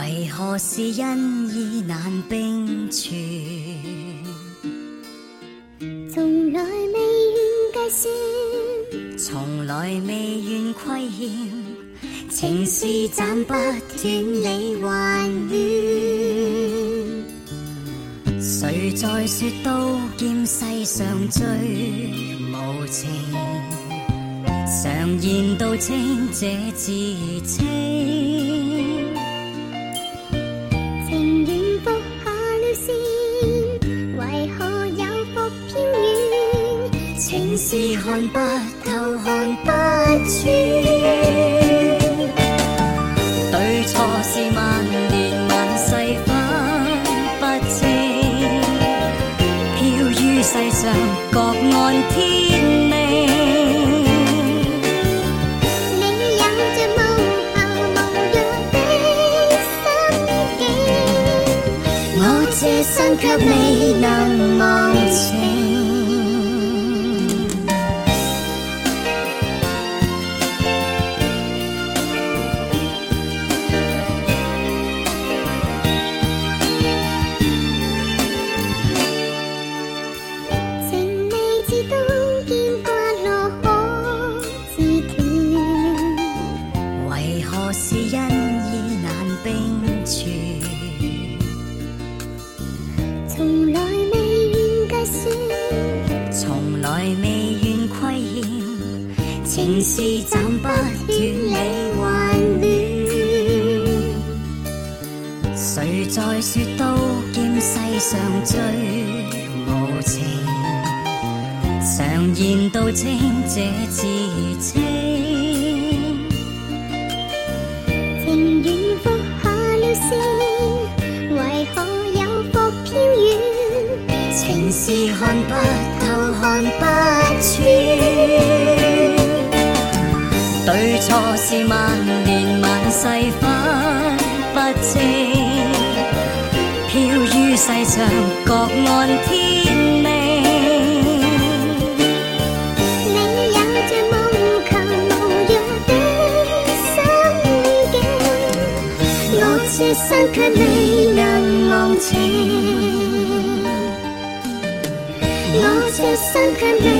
为何是恩义难并存？从来未愿计算，从来未愿亏欠，情是斩不断，理还乱。谁在说刀剑世上最无情？常言道清者自清。偏远，情是看不透、看不穿，对错是万年万世分不清，飘于世上各岸天。这生却未能忘情。情是斩不断，理还乱。谁在说都剑世上最无情？常言道清者自清。情愿服下了线，为何又服飘远？情是看不。世分不清，飘于世上各岸天命。你有着梦求无欲的心境，我这生却未能忘情，我这生却。